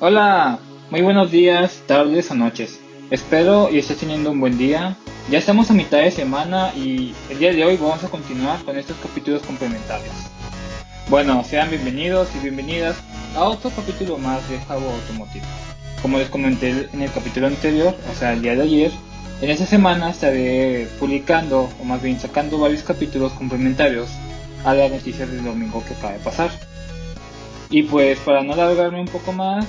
Hola, muy buenos días, tardes o noches. Espero y estés teniendo un buen día. Ya estamos a mitad de semana y el día de hoy vamos a continuar con estos capítulos complementarios. Bueno, sean bienvenidos y bienvenidas a otro capítulo más de Jabo Automotive. Como les comenté en el capítulo anterior, o sea, el día de ayer, en esta semana estaré publicando, o más bien sacando varios capítulos complementarios a las noticias del domingo que acaba de pasar. Y pues para no alargarme un poco más,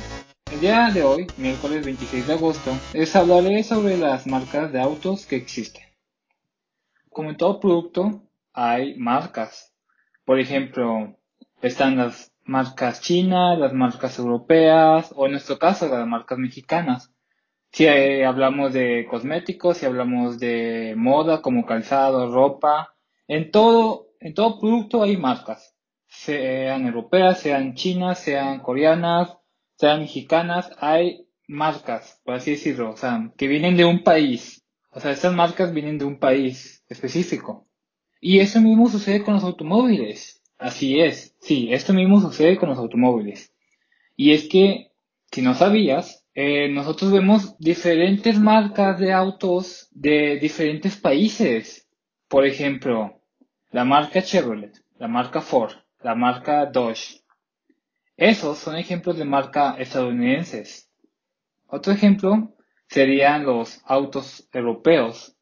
el día de hoy, miércoles 26 de agosto, les hablaré sobre las marcas de autos que existen. Como en todo producto, hay marcas. Por ejemplo, están las marcas chinas, las marcas europeas, o en nuestro caso, las marcas mexicanas. Si eh, hablamos de cosméticos, si hablamos de moda como calzado, ropa, en todo, en todo producto hay marcas, sean europeas, sean chinas, sean coreanas, sean mexicanas, hay marcas, por así decirlo, o sea, que vienen de un país. O sea, estas marcas vienen de un país específico. Y eso mismo sucede con los automóviles. Así es, sí, esto mismo sucede con los automóviles. Y es que, si no sabías, eh, nosotros vemos diferentes marcas de autos de diferentes países. Por ejemplo, la marca Chevrolet, la marca Ford, la marca Dodge. Esos son ejemplos de marca estadounidenses. Otro ejemplo serían los autos europeos.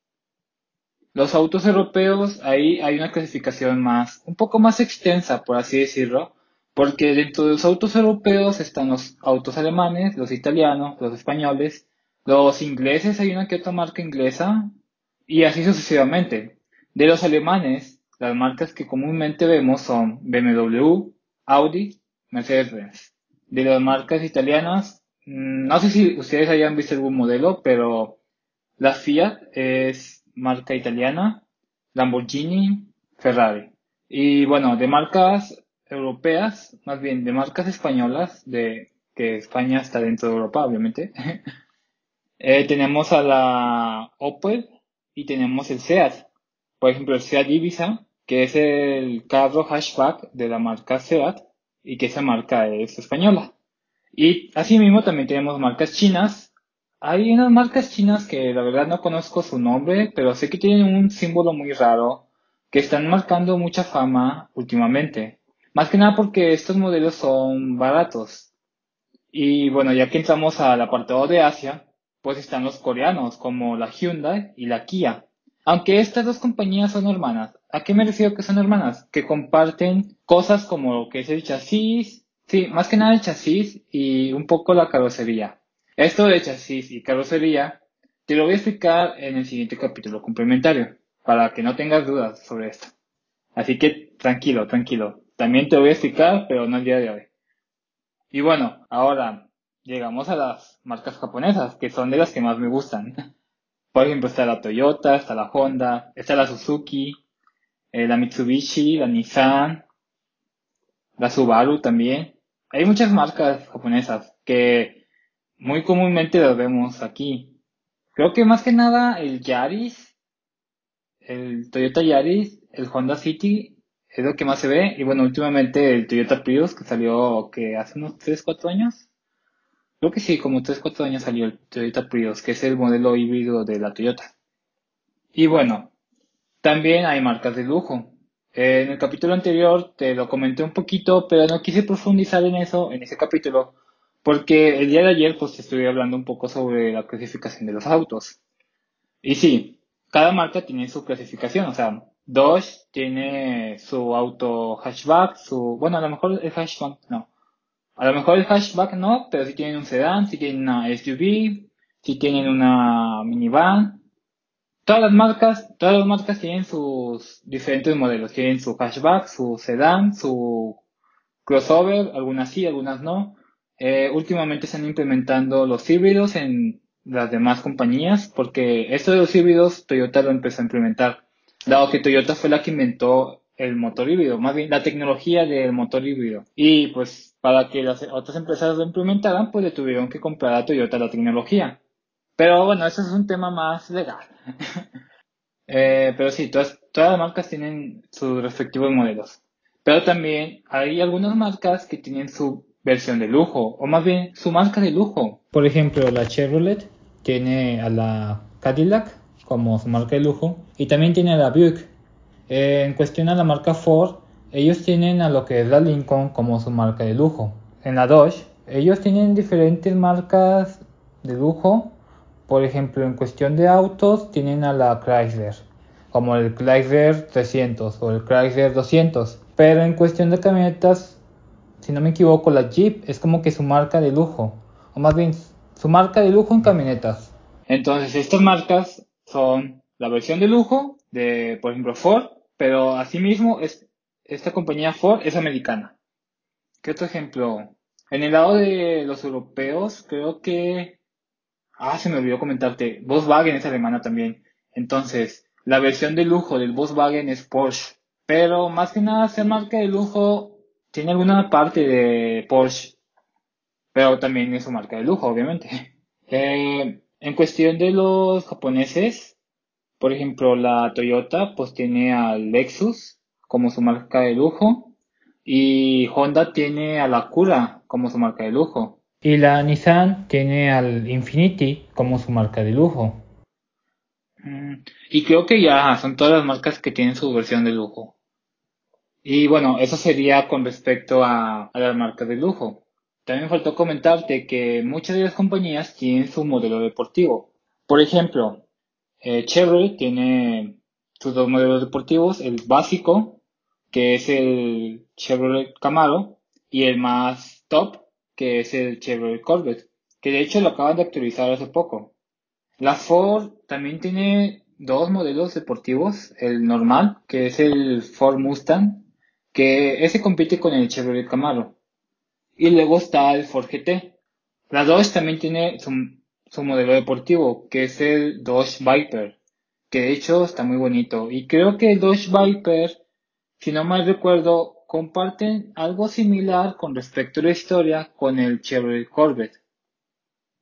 Los autos europeos, ahí hay una clasificación más, un poco más extensa, por así decirlo, porque dentro de los autos europeos están los autos alemanes, los italianos, los españoles, los ingleses, hay una que otra marca inglesa, y así sucesivamente. De los alemanes, las marcas que comúnmente vemos son BMW, Audi, Mercedes-Benz. De las marcas italianas, mm, no sé si ustedes hayan visto algún modelo, pero la Fiat es marca italiana, Lamborghini, Ferrari. Y bueno, de marcas europeas, más bien de marcas españolas, de que España está dentro de Europa, obviamente. eh, tenemos a la Opel y tenemos el Seat. Por ejemplo, el Seat Ibiza, que es el carro hatchback de la marca Seat y que esa marca es española. Y asimismo también tenemos marcas chinas. Hay unas marcas chinas que la verdad no conozco su nombre, pero sé que tienen un símbolo muy raro que están marcando mucha fama últimamente. Más que nada porque estos modelos son baratos. Y bueno, ya que entramos al apartado de Asia, pues están los coreanos, como la Hyundai y la Kia. Aunque estas dos compañías son hermanas, ¿a qué me refiero que son hermanas? Que comparten cosas como lo que es el chasis, sí, más que nada el chasis y un poco la carrocería. Esto de chasis y carrocería te lo voy a explicar en el siguiente capítulo complementario, para que no tengas dudas sobre esto. Así que tranquilo, tranquilo. También te voy a explicar, pero no el día de hoy. Y bueno, ahora llegamos a las marcas japonesas, que son de las que más me gustan. Por ejemplo, está la Toyota, está la Honda, está la Suzuki, eh, la Mitsubishi, la Nissan, la Subaru también. Hay muchas marcas japonesas que muy comúnmente las vemos aquí. Creo que más que nada el Yaris, el Toyota Yaris, el Honda City es lo que más se ve. Y bueno, últimamente el Toyota Prius que salió que hace unos 3, 4 años. Creo que sí, como 3, 4 años salió el Toyota Prius, que es el modelo híbrido de la Toyota. Y bueno, también hay marcas de lujo. En el capítulo anterior te lo comenté un poquito, pero no quise profundizar en eso, en ese capítulo, porque el día de ayer pues estuve hablando un poco sobre la clasificación de los autos. Y sí, cada marca tiene su clasificación, o sea, Dodge tiene su auto hatchback, su, bueno, a lo mejor el hatchback no. A lo mejor el hatchback no, pero si tienen un sedán, si tienen una SUV, si tienen una minivan. Todas las marcas, todas las marcas tienen sus diferentes modelos. Tienen su hatchback, su sedán, su crossover, algunas sí, algunas no. Eh, últimamente están implementando los híbridos en las demás compañías, porque esto de los híbridos Toyota lo empezó a implementar dado que Toyota fue la que inventó el motor híbrido, más bien la tecnología del motor híbrido. Y pues para que las otras empresas lo implementaran, pues le tuvieron que comprar a Toyota la tecnología. Pero bueno, eso es un tema más legal. eh, pero sí, todas, todas las marcas tienen sus respectivos modelos. Pero también hay algunas marcas que tienen su versión de lujo, o más bien su marca de lujo. Por ejemplo, la Chevrolet tiene a la Cadillac como su marca de lujo y también tiene a la Buick. Eh, en cuestión a la marca Ford, ellos tienen a lo que es la Lincoln como su marca de lujo. En la Dodge, ellos tienen diferentes marcas de lujo. Por ejemplo, en cuestión de autos, tienen a la Chrysler, como el Chrysler 300 o el Chrysler 200. Pero en cuestión de camionetas, si no me equivoco, la Jeep es como que su marca de lujo. O más bien, su marca de lujo en camionetas. Entonces, estas marcas son la versión de lujo de, por ejemplo, Ford, pero asimismo es, esta compañía Ford es americana. ¿Qué otro ejemplo? En el lado de los europeos, creo que... Ah, se me olvidó comentarte. Volkswagen es alemana también. Entonces, la versión de lujo del Volkswagen es Porsche. Pero más que nada, ser marca de lujo tiene alguna parte de Porsche. Pero también es su marca de lujo, obviamente. Eh, en cuestión de los japoneses, por ejemplo, la Toyota pues tiene al Lexus como su marca de lujo y Honda tiene a la Cura como su marca de lujo. Y la Nissan tiene al Infiniti como su marca de lujo. Mm, y creo que ya son todas las marcas que tienen su versión de lujo. Y bueno, eso sería con respecto a, a las marcas de lujo. También faltó comentarte que muchas de las compañías tienen su modelo deportivo. Por ejemplo, eh, Chevrolet tiene sus dos modelos deportivos, el básico, que es el Chevrolet Camaro, y el más top, que es el Chevrolet Corvette, que de hecho lo acaban de actualizar hace poco. La Ford también tiene dos modelos deportivos, el normal, que es el Ford Mustang, que ese compite con el Chevrolet Camaro. Y luego está el Ford GT. La Dodge también tiene su, su modelo deportivo, que es el Dodge Viper, que de hecho está muy bonito. Y creo que el Dodge Viper, si no mal recuerdo, comparten algo similar con respecto a la historia con el Chevrolet Corvette.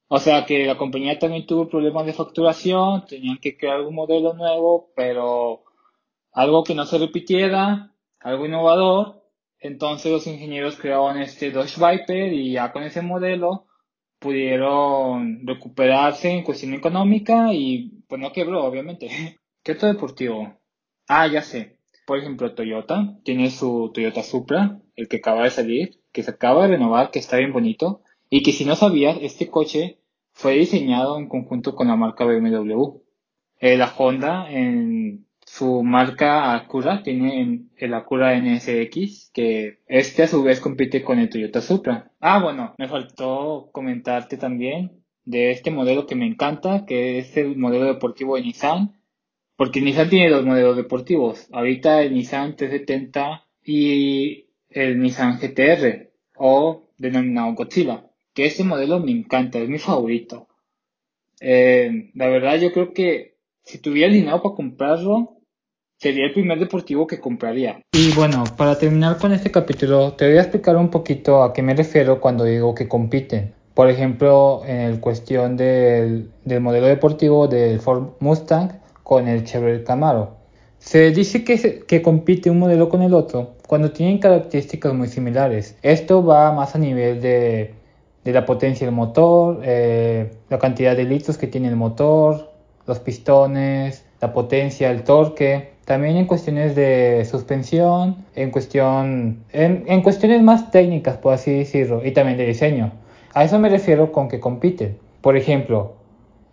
O sea que la compañía también tuvo problemas de facturación, tenían que crear un modelo nuevo, pero algo que no se repitiera, algo innovador, entonces los ingenieros crearon este Dodge Viper y ya con ese modelo pudieron recuperarse en cuestión económica y pues no quebró, obviamente. ¿Qué otro deportivo? Ah, ya sé. Por ejemplo, Toyota tiene su Toyota Supra, el que acaba de salir, que se acaba de renovar, que está bien bonito. Y que si no sabías, este coche fue diseñado en conjunto con la marca BMW. Eh, la Honda en su marca Acura tiene el Acura NSX, que este a su vez compite con el Toyota Supra. Ah, bueno, me faltó comentarte también de este modelo que me encanta, que es el modelo deportivo de Nissan, porque Nissan tiene dos modelos deportivos, ahorita el Nissan T70 y el Nissan GTR, o denominado Godzilla, que este modelo me encanta, es mi favorito. Eh, la verdad yo creo que si tuviera dinero para comprarlo, sería el primer deportivo que compraría. Y bueno, para terminar con este capítulo, te voy a explicar un poquito a qué me refiero cuando digo que compiten. Por ejemplo, en cuestión del, del modelo deportivo del Ford Mustang con el Chevrolet Camaro. Se dice que, que compite un modelo con el otro cuando tienen características muy similares. Esto va más a nivel de, de la potencia del motor, eh, la cantidad de litros que tiene el motor, los pistones, la potencia, el torque, también en cuestiones de suspensión, en, cuestión, en, cuestiones más técnicas, por así decirlo, y también de diseño. A eso me refiero con que compiten. Por ejemplo,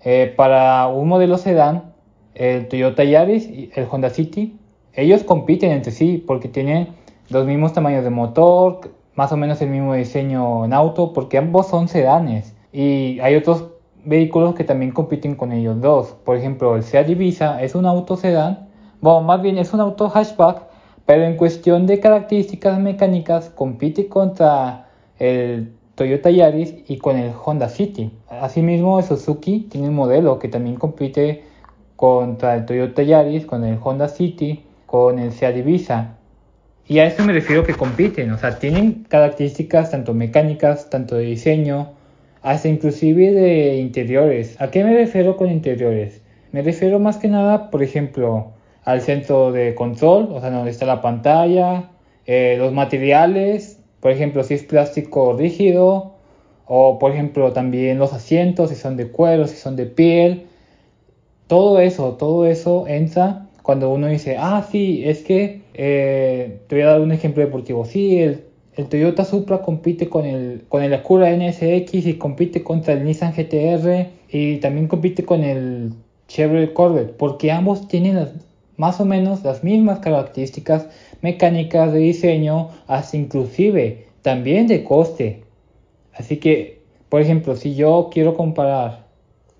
eh, para un modelo sedán, el Toyota Yaris y el Honda City, ellos compiten entre sí porque tienen los mismos tamaños de motor, más o menos el mismo diseño en auto, porque ambos son sedanes. Y hay otros vehículos que también compiten con ellos dos. Por ejemplo, el Seat Ibiza es un auto sedán bueno, más bien es un auto hatchback, pero en cuestión de características mecánicas compite contra el Toyota Yaris y con el Honda City. Asimismo, el Suzuki tiene un modelo que también compite contra el Toyota Yaris, con el Honda City, con el Seat Ibiza. Y a eso me refiero que compiten, o sea, tienen características tanto mecánicas, tanto de diseño, hasta inclusive de interiores. ¿A qué me refiero con interiores? Me refiero más que nada, por ejemplo, al centro de control, o sea, donde está la pantalla, eh, los materiales Por ejemplo, si es plástico rígido, o por ejemplo también los asientos, si son de cuero, si son de piel. Todo eso, todo eso entra cuando uno dice, ah, sí, es que, eh, te voy a dar un ejemplo deportivo. Sí, el, Toyota Supra compite con el, con el Acura NSX y compite contra el Nissan GTR y también compite con el Chevrolet Corvette, porque ambos tienen más o menos las mismas características mecánicas de diseño, hasta inclusive también de coste. Así que, por ejemplo, si yo quiero comparar,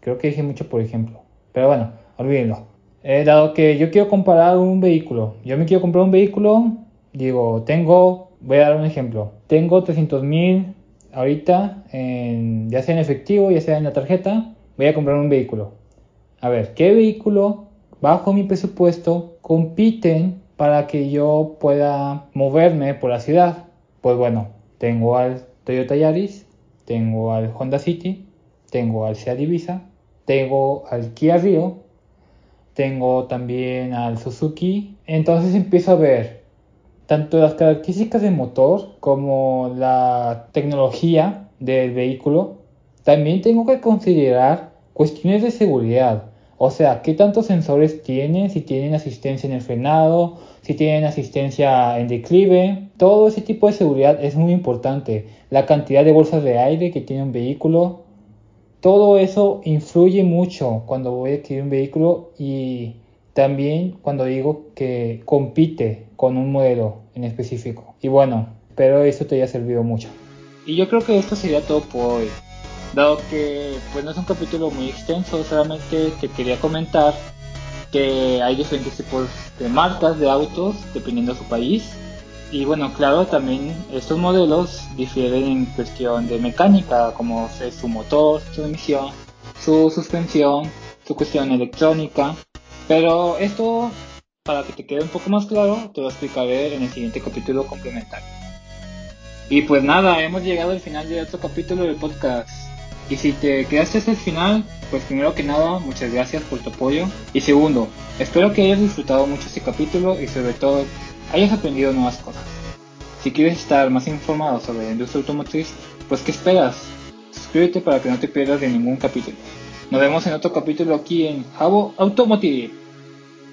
creo que dije mucho por ejemplo, pero bueno, olvídenlo. Eh, dado que yo quiero comparar un vehículo, yo me quiero comprar un vehículo, digo, tengo, voy a dar un ejemplo, tengo 300 mil ahorita, en, ya sea en efectivo, ya sea en la tarjeta, voy a comprar un vehículo. A ver, ¿qué vehículo bajo mi presupuesto compiten para que yo pueda moverme por la ciudad? Pues bueno, tengo al Toyota Yaris, tengo al Honda City, tengo al Seat Ibiza, tengo al Kia Rio, tengo también al Suzuki. Entonces empiezo a ver tanto las características del motor como la tecnología del vehículo. También tengo que considerar cuestiones de seguridad. O sea, qué tantos sensores tiene, si tienen asistencia en el frenado, si tienen asistencia en declive. Todo ese tipo de seguridad es muy importante. La cantidad de bolsas de aire que tiene un vehículo. Todo eso influye mucho cuando voy a adquirir un vehículo y también cuando digo que compite con un modelo en específico. Y bueno, espero eso te haya servido mucho. Y yo creo que esto sería todo por hoy. Dado que pues no es un capítulo muy extenso, solamente te quería comentar que hay diferentes tipos de marcas de autos dependiendo de su país. Y bueno, claro, también estos modelos difieren en cuestión de mecánica, como su motor, su emisión, su suspensión, su cuestión electrónica. Pero esto, para que te quede un poco más claro, te lo explicaré en el siguiente capítulo complementario. Y pues nada, hemos llegado al final de otro capítulo del podcast. Y si te quedaste hasta el final, pues primero que nada, muchas gracias por tu apoyo. Y segundo, espero que hayas disfrutado mucho este capítulo y sobre todo hayas aprendido nuevas cosas. Si quieres estar más informado sobre la industria automotriz, pues ¿qué esperas? Suscríbete para que no te pierdas de ningún capítulo. Nos vemos en otro capítulo aquí en Jabo Automotive.